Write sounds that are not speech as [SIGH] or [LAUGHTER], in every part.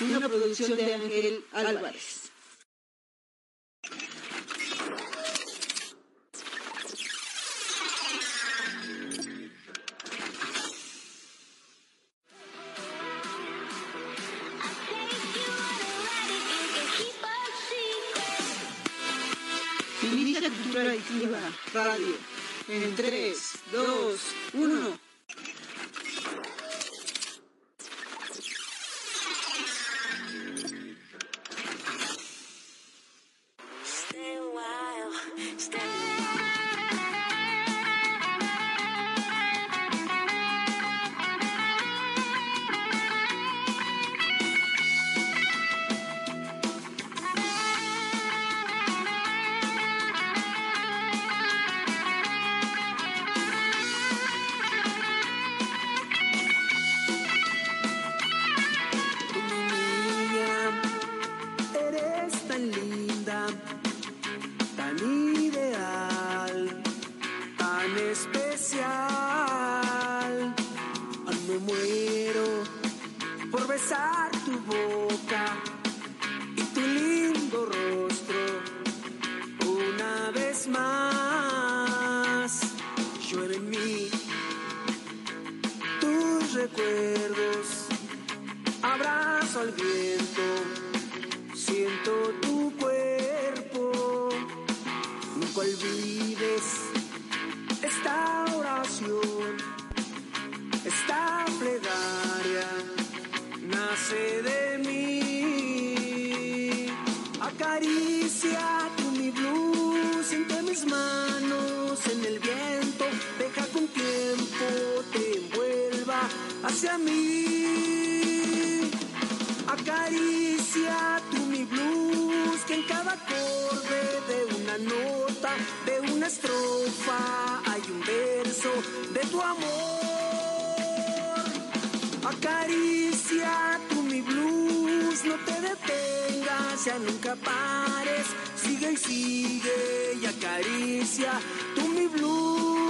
una producción de Ángel Álvarez. Inicia Cultura Adictiva Radio en 3, de tu amor. Acaricia tú mi blues, no te detengas, ya nunca pares. Sigue y sigue y acaricia tú mi blues.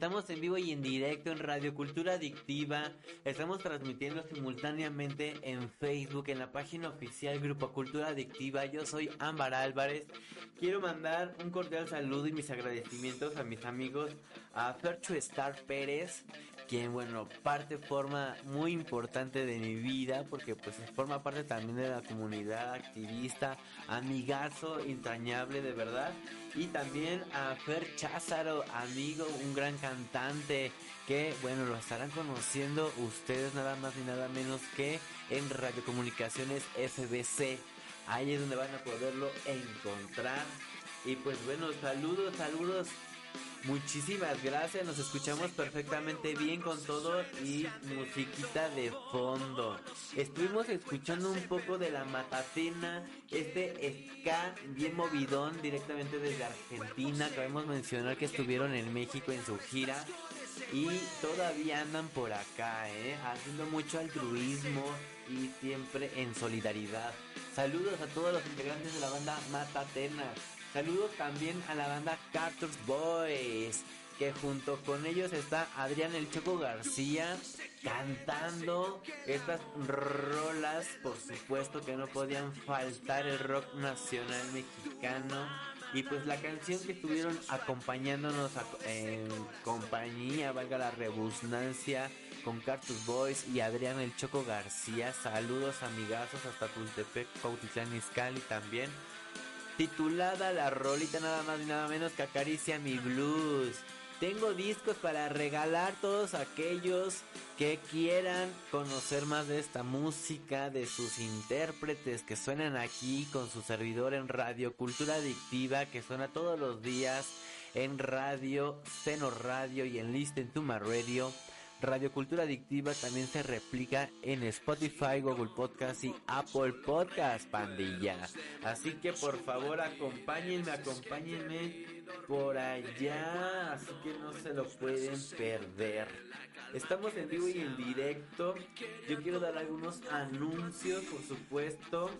Estamos en vivo y en directo en Radio Cultura Adictiva. Estamos transmitiendo simultáneamente en Facebook, en la página oficial Grupo Cultura Adictiva. Yo soy Ámbar Álvarez. Quiero mandar un cordial saludo y mis agradecimientos a mis amigos, a Fercho Star Pérez, quien, bueno, parte, forma muy importante de mi vida, porque pues forma parte también de la comunidad activista, amigazo entrañable de verdad. Y también a Fer Cházaro, amigo, un gran cantante, que, bueno, lo estarán conociendo ustedes nada más ni nada menos que en Radiocomunicaciones FBC. Ahí es donde van a poderlo encontrar. Y pues bueno, saludos, saludos Muchísimas gracias, nos escuchamos perfectamente bien con todo y musiquita de fondo. Estuvimos escuchando un poco de la Matatena, este ska bien movidón directamente desde Argentina. Acabamos de mencionar que estuvieron en México en su gira y todavía andan por acá, ¿eh? haciendo mucho altruismo y siempre en solidaridad. Saludos a todos los integrantes de la banda Matatena. Saludos también a la banda Carters Boys, que junto con ellos está Adrián El Choco García cantando estas rolas, por supuesto que no podían faltar el rock nacional mexicano. Y pues la canción que estuvieron acompañándonos en compañía, valga la rebusnancia, con Cartus Boys y Adrián El Choco García. Saludos amigazos hasta Tultepec, Cuautitlán Izcalli también. Titulada la rolita nada más y nada menos que acaricia mi blues. Tengo discos para regalar todos aquellos que quieran conocer más de esta música, de sus intérpretes que suenan aquí con su servidor en Radio Cultura Adictiva, que suena todos los días en Radio, Seno Radio y en Listen to My Radio. Radio Cultura Adictiva también se replica en Spotify, Google Podcast y Apple Podcast, pandilla. Así que por favor acompáñenme, acompáñenme por allá, así que no se lo pueden perder. Estamos en vivo y en directo. Yo quiero dar algunos anuncios, por supuesto,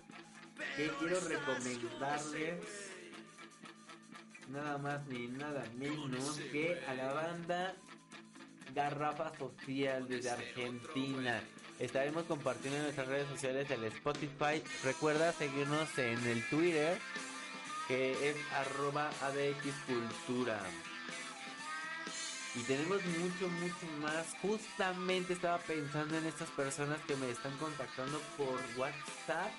que quiero recomendarles. Nada más ni nada menos que a la banda Garrafa Social desde Argentina. Estaremos compartiendo en nuestras redes sociales el Spotify. Recuerda seguirnos en el Twitter que es arroba adxcultura. Y tenemos mucho, mucho más. Justamente estaba pensando en estas personas que me están contactando por WhatsApp,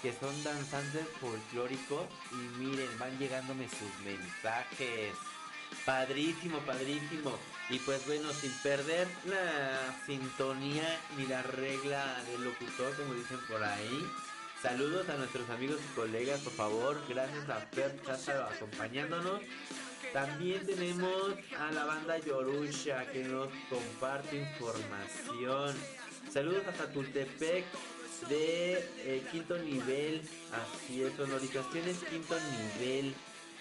que son danzantes folclóricos. Y miren, van llegándome sus mensajes. Padrísimo, padrísimo. Y pues bueno, sin perder la sintonía ni la regla del locutor, como dicen por ahí. Saludos a nuestros amigos y colegas, por favor. Gracias a Fer Cházaro acompañándonos. También tenemos a la banda Yorusha que nos comparte información. Saludos a Tultepec de eh, quinto nivel. Así es, sonorizaciones quinto nivel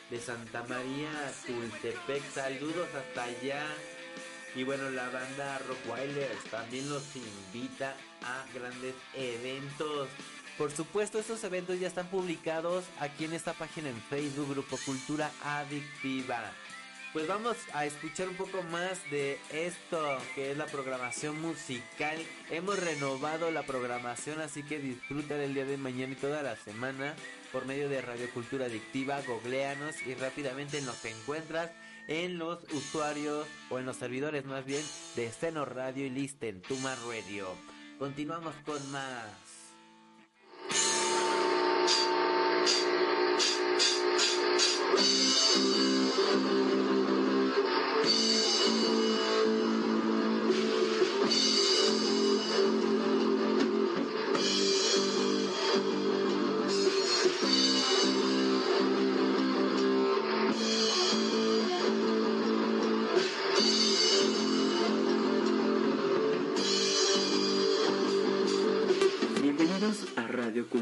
de Santa María Tultepec. Saludos hasta allá. Y bueno, la banda Rockwilers también nos invita a grandes eventos. Por supuesto, estos eventos ya están publicados aquí en esta página en Facebook, Grupo Cultura Adictiva. Pues vamos a escuchar un poco más de esto que es la programación musical. Hemos renovado la programación, así que disfruta del día de mañana y toda la semana por medio de Radio Cultura Adictiva. Googleanos y rápidamente nos encuentras en los usuarios o en los servidores más bien de Seno Radio y Listen Tuma Radio. Continuamos con más.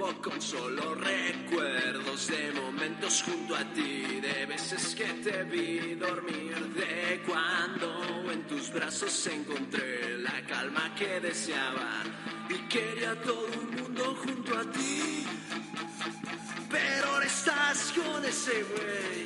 Un con solo recuerdos de momentos junto a ti, de veces que te vi dormir, de cuando en tus brazos encontré la calma que deseaba y quería todo el mundo junto a ti. Pero ahora estás con ese güey,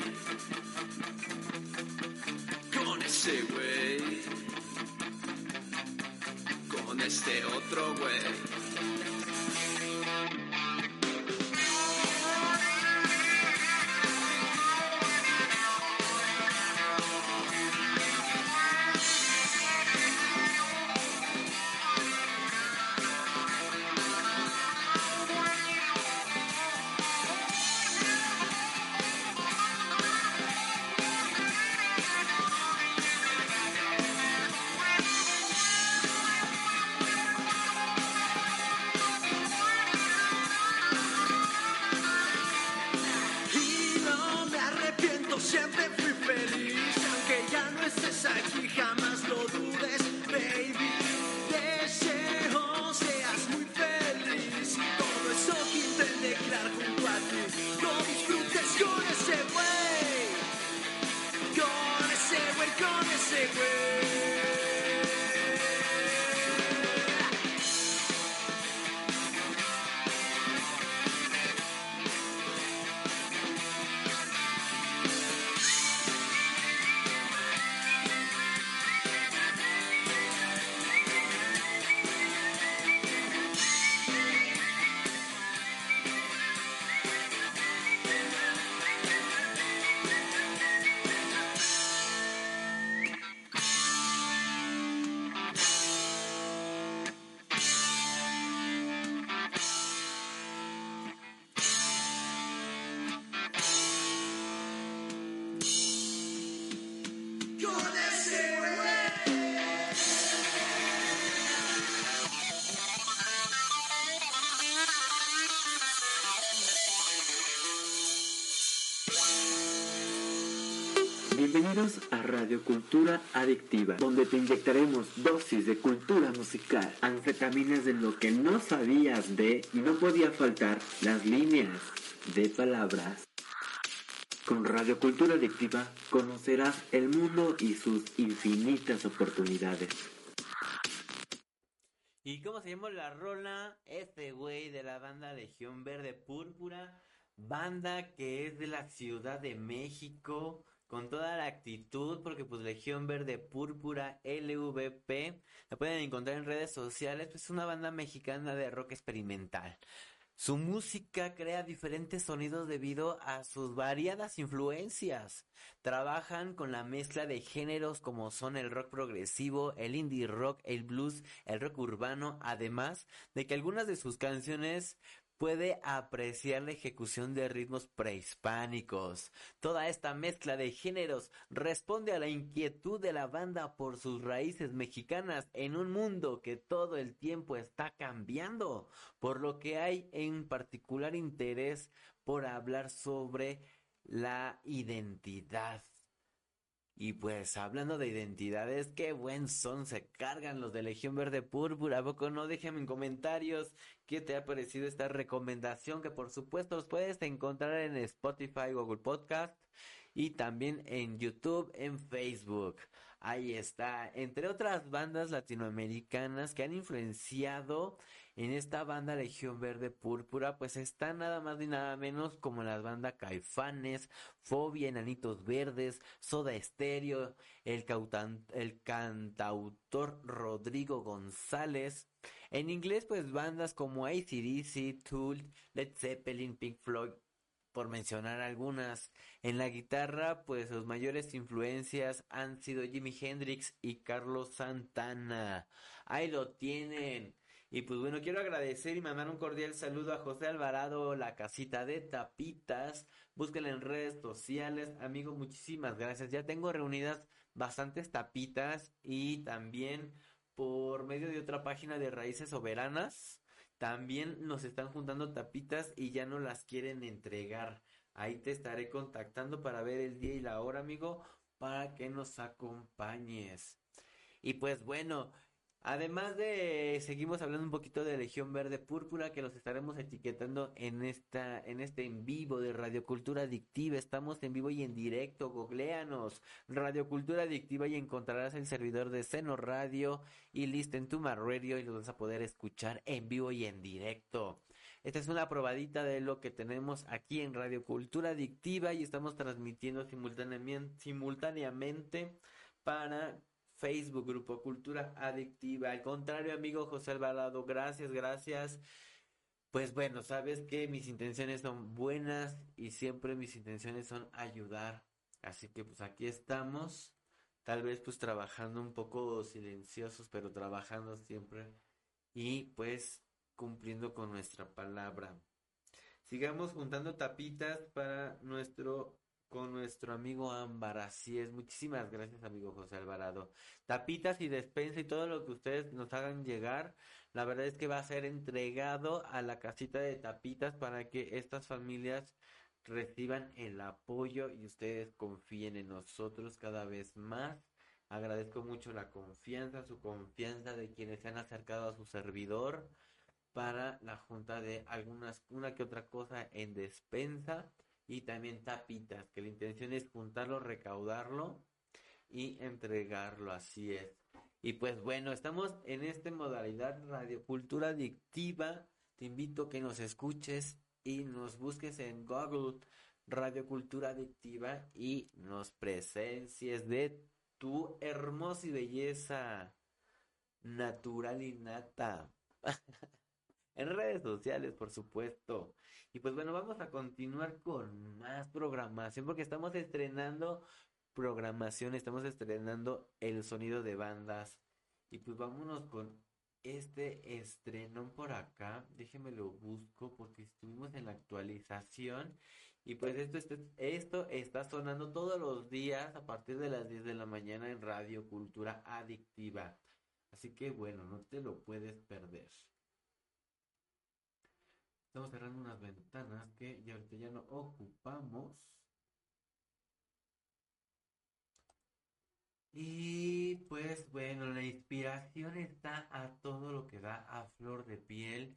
Bienvenidos a Radio Cultura Adictiva, donde te inyectaremos dosis de cultura musical, anfetaminas de lo que no sabías de y no podía faltar las líneas de palabras. Con Radio Cultura Adictiva conocerás el mundo y sus infinitas oportunidades. ¿Y cómo se llama la rola? Este güey de la banda Legión Verde Púrpura, banda que es de la Ciudad de México, con toda la actitud, porque pues Legión Verde Púrpura, LVP, la pueden encontrar en redes sociales, pues es una banda mexicana de rock experimental. Su música crea diferentes sonidos debido a sus variadas influencias. Trabajan con la mezcla de géneros como son el rock progresivo, el indie rock, el blues, el rock urbano, además de que algunas de sus canciones puede apreciar la ejecución de ritmos prehispánicos. Toda esta mezcla de géneros responde a la inquietud de la banda por sus raíces mexicanas en un mundo que todo el tiempo está cambiando, por lo que hay en particular interés por hablar sobre la identidad. Y pues hablando de identidades, qué buen son se cargan los de Legión Verde Púrpura. ¿A no? Déjame en comentarios qué te ha parecido esta recomendación que por supuesto los puedes encontrar en Spotify, Google Podcast y también en YouTube, en Facebook. Ahí está, entre otras bandas latinoamericanas que han influenciado en esta banda Legión Verde Púrpura, pues está nada más ni nada menos como las bandas Caifanes, Fobia, Enanitos Verdes, Soda Estéreo, el, el cantautor Rodrigo González. En inglés, pues bandas como AC/DC, Tool, Led Zeppelin, Pink Floyd, por mencionar algunas. En la guitarra, pues sus mayores influencias han sido Jimi Hendrix y Carlos Santana. Ahí lo tienen. Y pues bueno, quiero agradecer y mandar un cordial saludo a José Alvarado, la casita de tapitas. Búsquenla en redes sociales. Amigo, muchísimas gracias. Ya tengo reunidas bastantes tapitas y también por medio de otra página de Raíces Soberanas. También nos están juntando tapitas y ya no las quieren entregar. Ahí te estaré contactando para ver el día y la hora, amigo, para que nos acompañes. Y pues bueno, además de seguimos hablando un poquito de Legión Verde Púrpura que los estaremos etiquetando en esta en este en vivo de Radio Cultura Adictiva. Estamos en vivo y en directo, googleanos. Radio Cultura Adictiva y encontrarás el servidor de Seno Radio y Listen to My Radio y los vas a poder escuchar en vivo y en directo. Esta es una probadita de lo que tenemos aquí en Radio Cultura Adictiva y estamos transmitiendo simultáneamente para Facebook, Grupo Cultura Adictiva. Al contrario, amigo José Alvarado, gracias, gracias. Pues bueno, sabes que mis intenciones son buenas y siempre mis intenciones son ayudar. Así que pues aquí estamos, tal vez pues trabajando un poco silenciosos, pero trabajando siempre y pues cumpliendo con nuestra palabra. Sigamos juntando tapitas para nuestro con nuestro amigo Ámbar. Así es. Muchísimas gracias, amigo José Alvarado. Tapitas y despensa y todo lo que ustedes nos hagan llegar. La verdad es que va a ser entregado a la casita de tapitas para que estas familias reciban el apoyo y ustedes confíen en nosotros cada vez más. Agradezco mucho la confianza, su confianza de quienes se han acercado a su servidor para la junta de algunas, una que otra cosa en despensa y también tapitas, que la intención es juntarlo, recaudarlo y entregarlo, así es. Y pues bueno, estamos en esta modalidad radiocultura adictiva. Te invito a que nos escuches y nos busques en Google Radiocultura Adictiva y nos presencies de tu hermosa y belleza natural y nata. [LAUGHS] en redes sociales, por supuesto. Y pues bueno, vamos a continuar con más programación porque estamos estrenando programación, estamos estrenando el sonido de bandas. Y pues vámonos con este estreno por acá. Déjenme lo busco porque estuvimos en la actualización. Y pues esto, esto, esto está sonando todos los días a partir de las 10 de la mañana en Radio Cultura Adictiva. Así que bueno, no te lo puedes perder. Estamos cerrando unas ventanas que ya ahorita ya no ocupamos. Y pues bueno, la inspiración está a todo lo que da a flor de piel.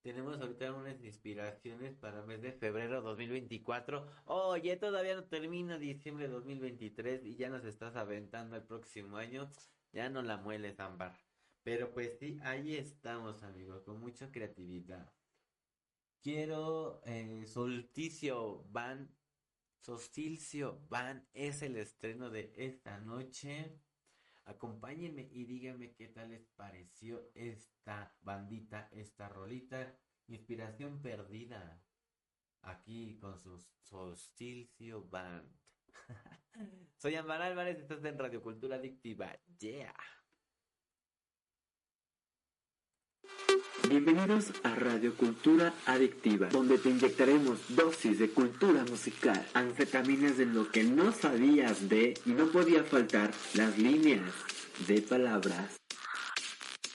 Tenemos ahorita unas inspiraciones para el mes de febrero 2024. Oye, todavía no termina diciembre 2023 y ya nos estás aventando el próximo año. Ya no la mueles, Ámbar. Pero pues sí, ahí estamos, amigos, con mucha creatividad. Quiero eh, Solsticio Van. Solsticio Van es el estreno de esta noche. Acompáñenme y díganme qué tal les pareció esta bandita, esta rolita. Inspiración perdida. Aquí con su Solsticio Band. [LAUGHS] Soy Amar Álvarez, estás en Radio Cultura Adictiva. Yeah. Bienvenidos a Radio Cultura Adictiva, donde te inyectaremos dosis de cultura musical, anfetaminas de lo que no sabías de y no podía faltar las líneas de palabras.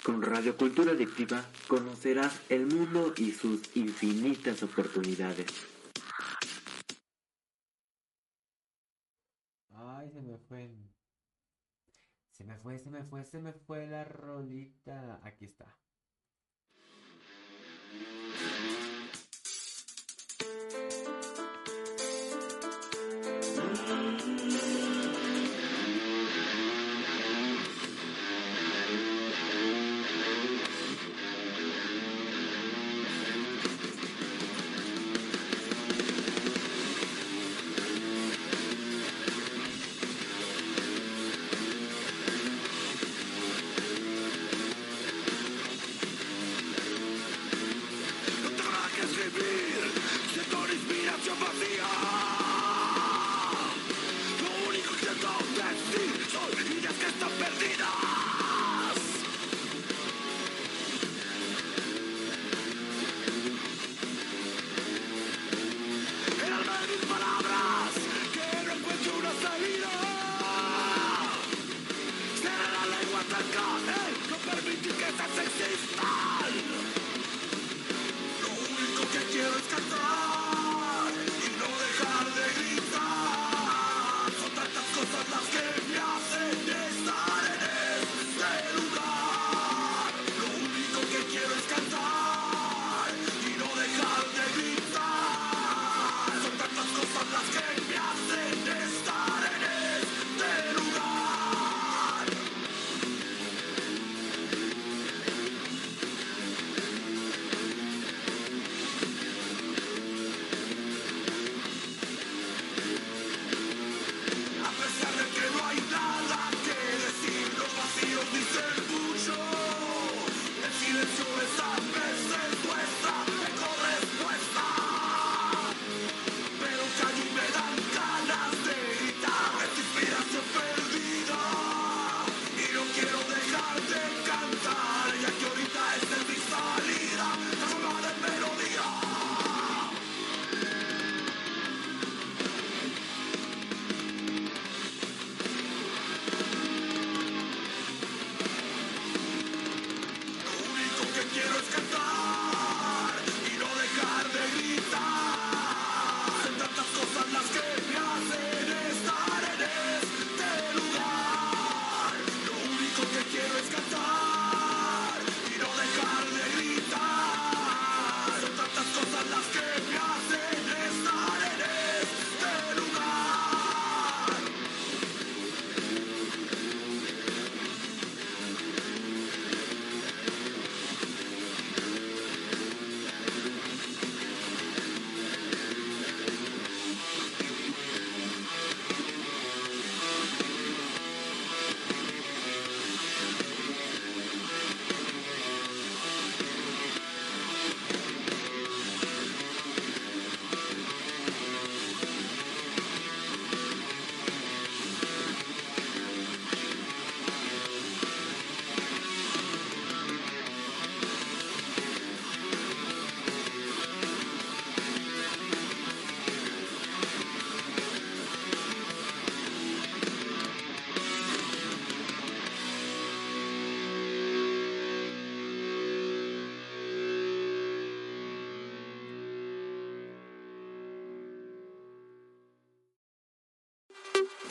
Con Radio Cultura Adictiva conocerás el mundo y sus infinitas oportunidades. Ay, se me fue. Se me fue, se me fue, se me fue la rolita. Aquí está. Thank you.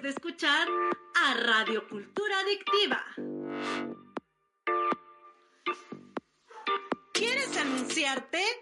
de escuchar a Radio Cultura Adictiva. ¿Quieres anunciarte?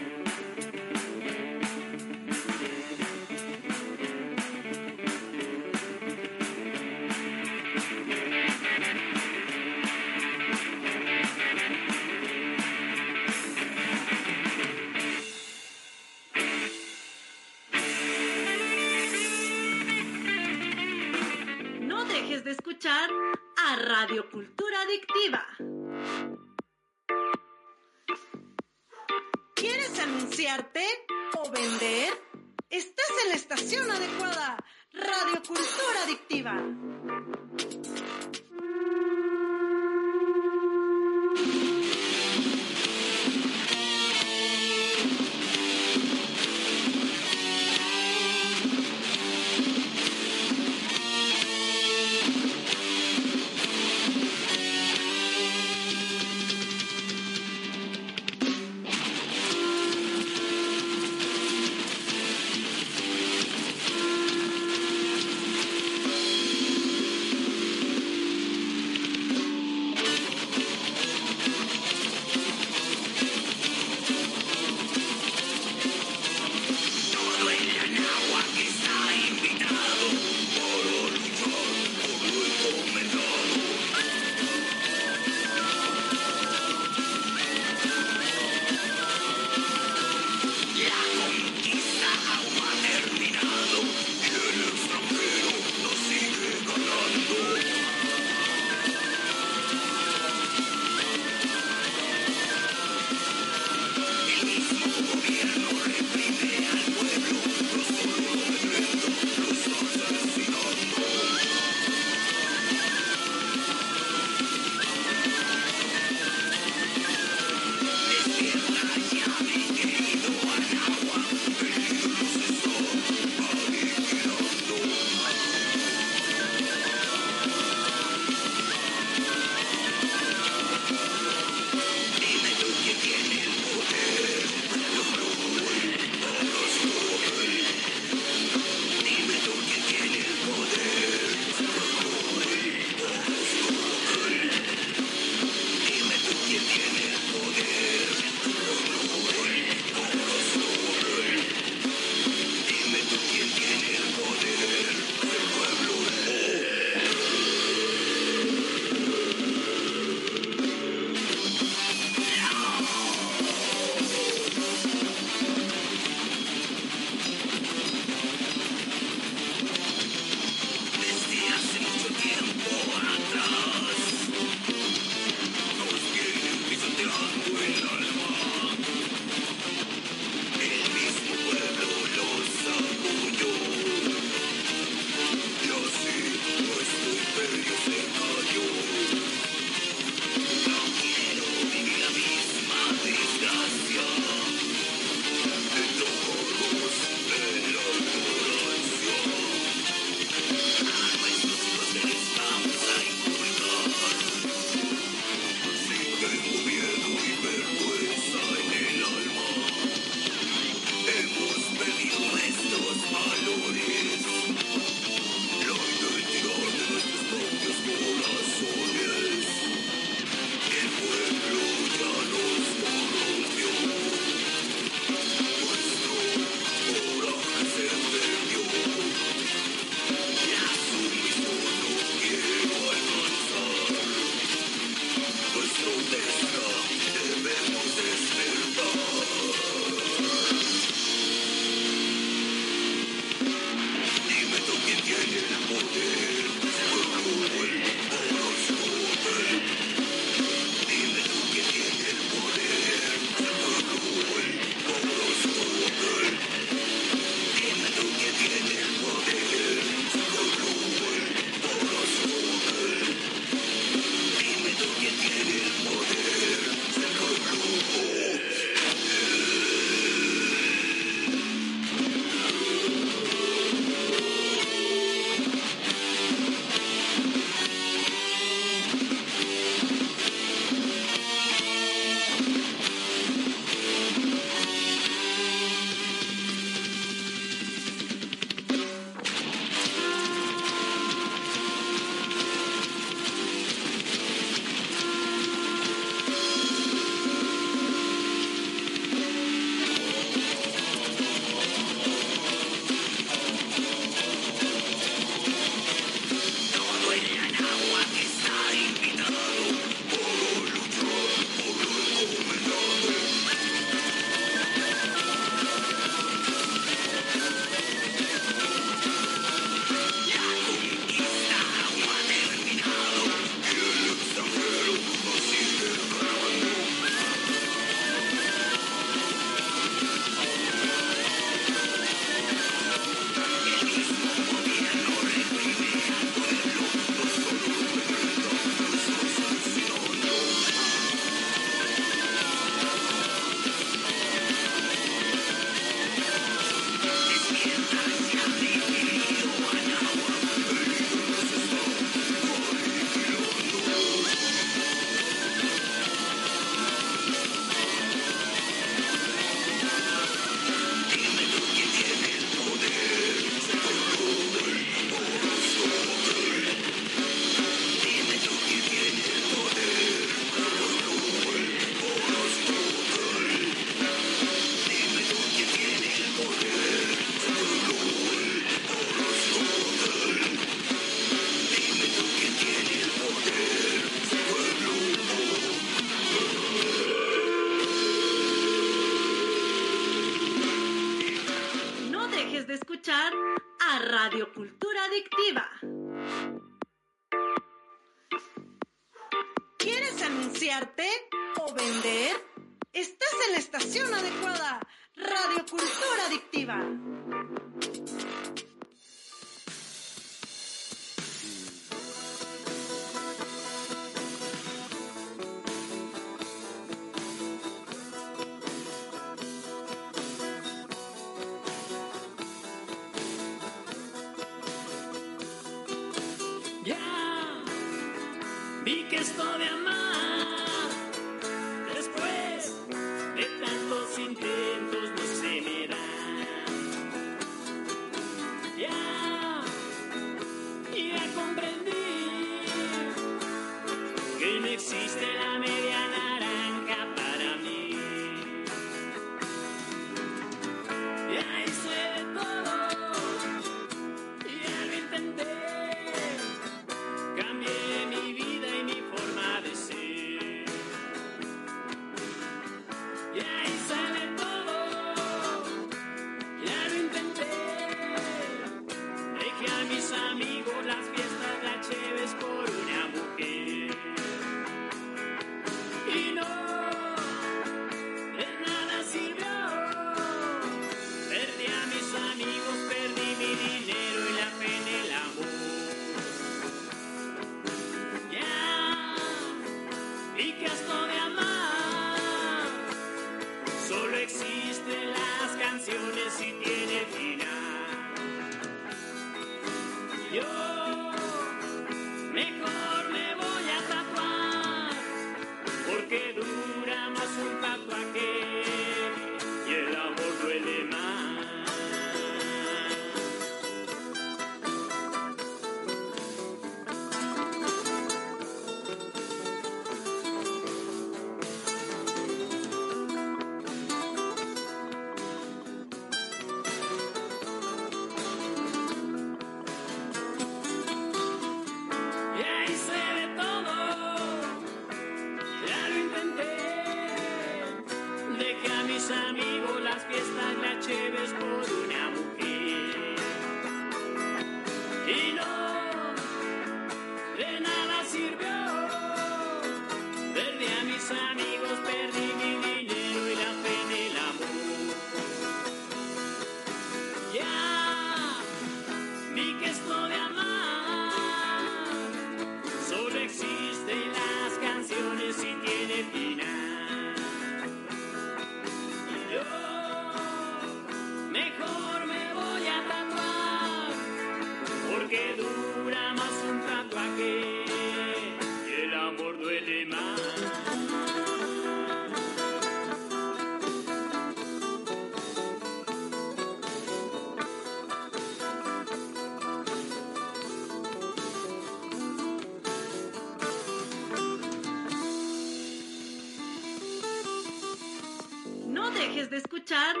Escuchar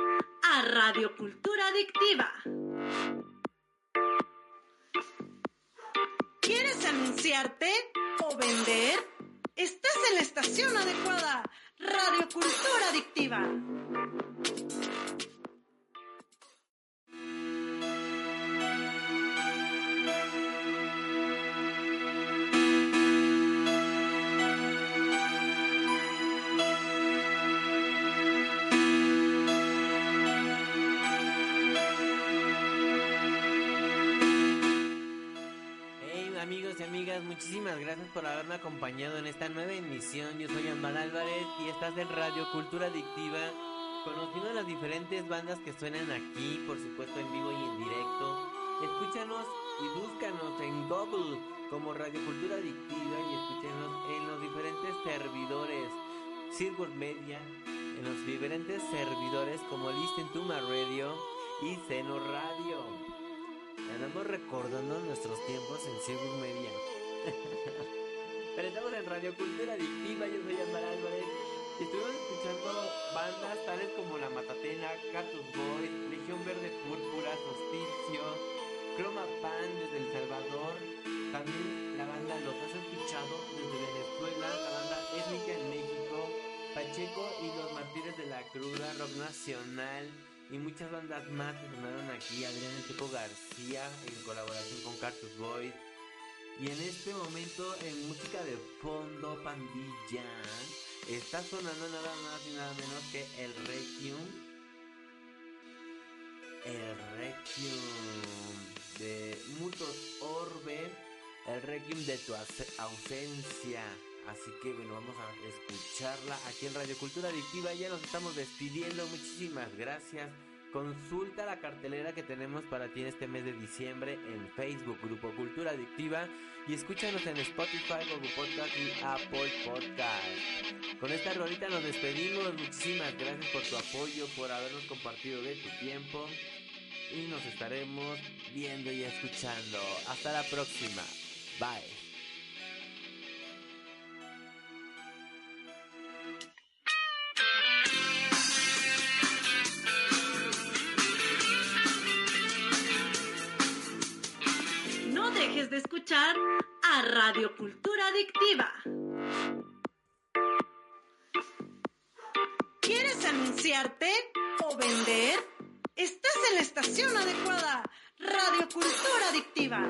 Yo soy Amar Álvarez y estás en Radio Cultura Adictiva, conociendo las diferentes bandas que suenan aquí, por supuesto en vivo y en directo. Escúchanos y búscanos en Google como Radio Cultura Adictiva y escúchanos en los diferentes servidores Silver Media, en los diferentes servidores como Listen to My Radio y Seno Radio. Andamos recordando nuestros tiempos en Silver Media. [LAUGHS] Radio Cultura Adictiva, yo soy Amar Álvarez. Y estuvimos escuchando bandas tales como La Matatena, Cactus Boys, Legión Verde Púrpura, Hospicio, Croma Pan desde El Salvador. También la banda Los Has Escuchado desde Venezuela, la banda Étnica en México, Pacheco y los Martires de la Cruda, Rock Nacional. y muchas bandas más que sonaron aquí. Adrián Checo García en colaboración con Cartus Boys. Y en este momento en música de fondo pandilla está sonando nada más y nada menos que el Requiem. El Requiem de Mutos Orbe. El Requiem de tu ause- ausencia. Así que bueno, vamos a escucharla aquí en Radio Cultura Adictiva. Ya nos estamos despidiendo. Muchísimas gracias. Consulta la cartelera que tenemos para ti en este mes de diciembre en Facebook, Grupo Cultura Adictiva. Y escúchanos en Spotify, Google Podcast y Apple Podcast. Con esta rolita nos despedimos. Muchísimas gracias por tu apoyo, por habernos compartido de tu tiempo. Y nos estaremos viendo y escuchando. Hasta la próxima. Bye. A Radio Cultura Adictiva. ¿Quieres anunciarte o vender? Estás en la estación adecuada. Radio Cultura Adictiva.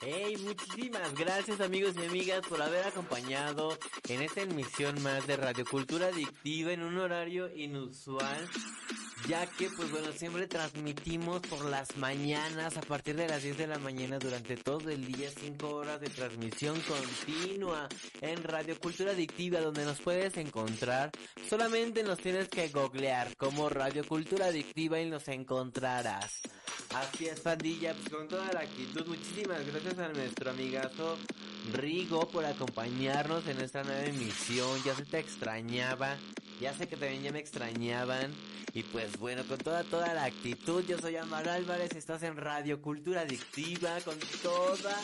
Hey, muchísimas gracias amigos y amigas por haber acompañado en esta emisión más de Radio Cultura Adictiva en un horario inusual, ya que pues bueno, siempre transmitimos por las mañanas a partir de las 10 de la mañana durante todo el día, 5 horas de transmisión continua en Radio Cultura Adictiva donde nos puedes encontrar, solamente nos tienes que googlear como Radio Cultura Adictiva y nos encontrarás. Así es, pandilla, pues con toda la actitud. Muchísimas gracias a nuestro amigazo Rigo por acompañarnos en esta nueva emisión. Ya se te extrañaba. Ya sé que también ya me extrañaban. Y pues bueno, con toda, toda la actitud. Yo soy Amar Álvarez. Estás en Radio Cultura Adictiva. Con toda,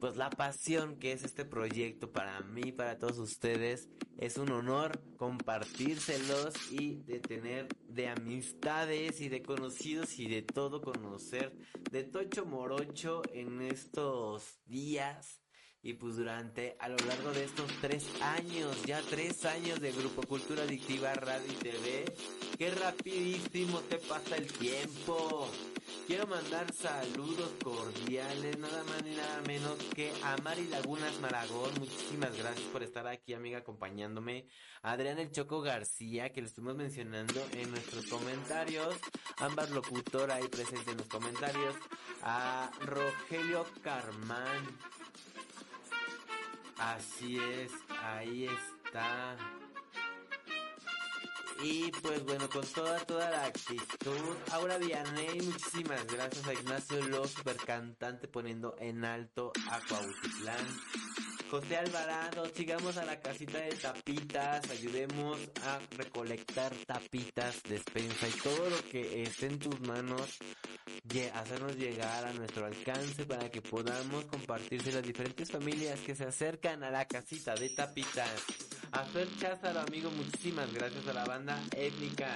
pues la pasión que es este proyecto para mí, para todos ustedes. Es un honor compartírselos y de tener de amistades y de conocidos y de todo conocer de Tocho Morocho en estos días. Y pues durante, a lo largo de estos tres años, ya tres años de Grupo Cultura Adictiva Radio y TV, qué rapidísimo te pasa el tiempo. Quiero mandar saludos cordiales, nada más ni nada menos que a Mari Lagunas Maragón. Muchísimas gracias por estar aquí, amiga, acompañándome. Adrián El Choco García, que lo estuvimos mencionando en nuestros comentarios. Ambas locutora ahí presente en los comentarios. A Rogelio Carmán. Así es, ahí está. Y pues bueno, con toda, toda la actitud. Aura Vianney, muchísimas gracias a Ignacio Lo, super cantante, poniendo en alto a Cuautitlán. José Alvarado, sigamos a la casita de tapitas, ayudemos a recolectar tapitas, despensa y todo lo que esté en tus manos, hacernos llegar a nuestro alcance para que podamos compartirse las diferentes familias que se acercan a la casita de tapitas. A Fer Cházaro, amigo, muchísimas gracias a la banda étnica.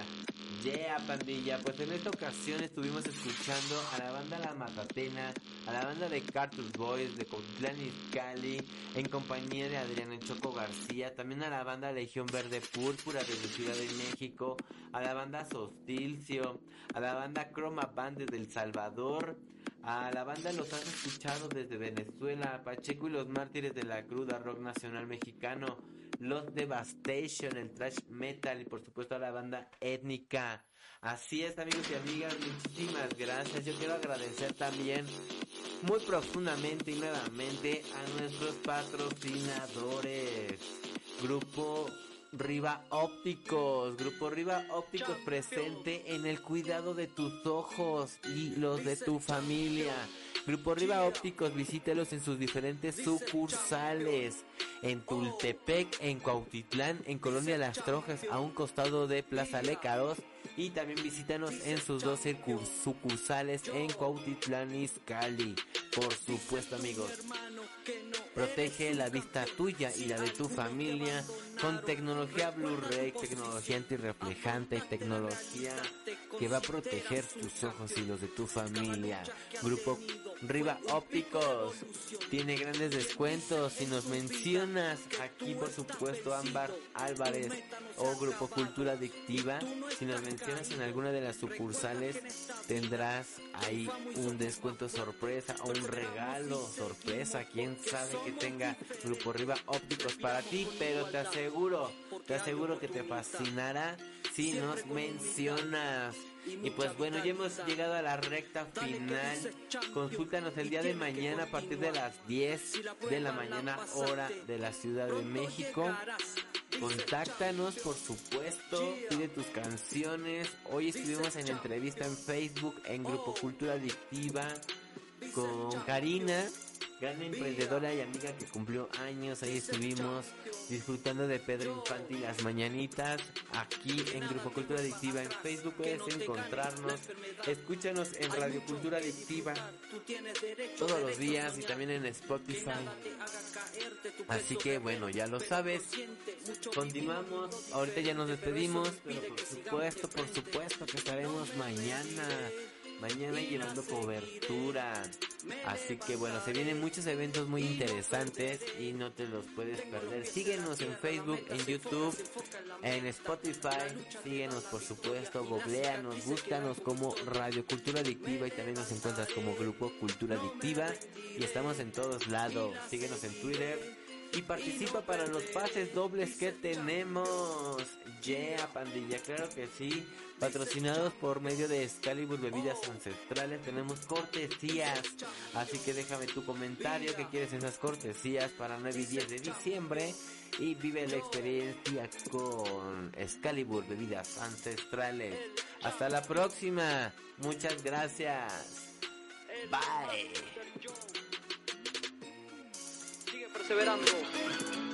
Yeah, pandilla. Pues en esta ocasión estuvimos escuchando a la banda La Matatena, a la banda de Cartus Boys de Cotlán Izcalli, en compañía de Adrián Choco García, también a la banda Legión Verde Púrpura desde Ciudad de México, a la banda Sostilcio, a la banda Chroma Band desde El Salvador, a la banda Los Has Escuchado desde Venezuela, Pacheco y los Mártires de la Cruda Rock Nacional Mexicano, Los Devastation, el Trash Metal y por supuesto a la banda Étnica. Así es amigos y amigas, muchísimas gracias. Yo quiero agradecer también muy profundamente y nuevamente a nuestros patrocinadores. Grupo Riva Ópticos, Grupo Riva Ópticos presente en el cuidado de tus ojos y los de tu familia. Grupo Riva Ópticos, visítelos en sus diferentes sucursales. En Tultepec, en Cuautitlán, en Colonia Las Trojas, a un costado de Plaza Lecaros. Y también visítanos en sus dos sucursales en Cuautitlán Izcalli. Por supuesto, amigos. Protege la vista tuya y la de tu familia con tecnología Blu-ray, tecnología antirreflejante, tecnología que va a proteger tus ojos y los de tu familia. Grupo Riva Ópticos tiene grandes descuentos. Si nos mencionas aquí, por supuesto, Ámbar Álvarez o Grupo Cultura Adictiva, si nos mencionas en alguna de las sucursales, tendrás ahí un descuento sorpresa o un regalo sorpresa. Quién sabe que tenga Grupo Riva Ópticos para ti, pero te aseguro, te aseguro que te fascinará si nos mencionas. Y pues bueno, ya hemos llegado a la recta final. Consúltanos el día de mañana a partir de las 10 de la mañana hora de la Ciudad de México. Contáctanos, por supuesto, pide tus canciones. Hoy estuvimos en entrevista en Facebook en Grupo Cultura Adictiva con Karina gran emprendedora y amiga que cumplió años. Ahí estuvimos disfrutando de Pedro Infante y las mañanitas. Aquí en Grupo Cultura Adictiva en Facebook puedes encontrarnos. Escúchanos en Radio Cultura Adictiva todos los días y también en Spotify. Así que bueno, ya lo sabes. Continuamos. Ahorita ya nos despedimos, pero por supuesto, por supuesto que estaremos mañana. Mañana llevando cobertura. Así que bueno, se vienen muchos eventos muy interesantes y no te los puedes perder. Síguenos en Facebook, en YouTube, en Spotify. Síguenos por supuesto, googleanos, búscanos como Radio Cultura Adictiva y también nos encuentras como Grupo Cultura Adictiva. Y estamos en todos lados. Síguenos en Twitter y participa para los pases dobles que tenemos. Yeah, pandilla, claro que sí. Patrocinados por medio de Excalibur Bebidas Ancestrales, tenemos cortesías. Así que déjame tu comentario que quieres esas cortesías para 9 y 10 de diciembre. Y vive la experiencia con Excalibur Bebidas Ancestrales. Hasta la próxima. Muchas gracias. Bye. Perseverando.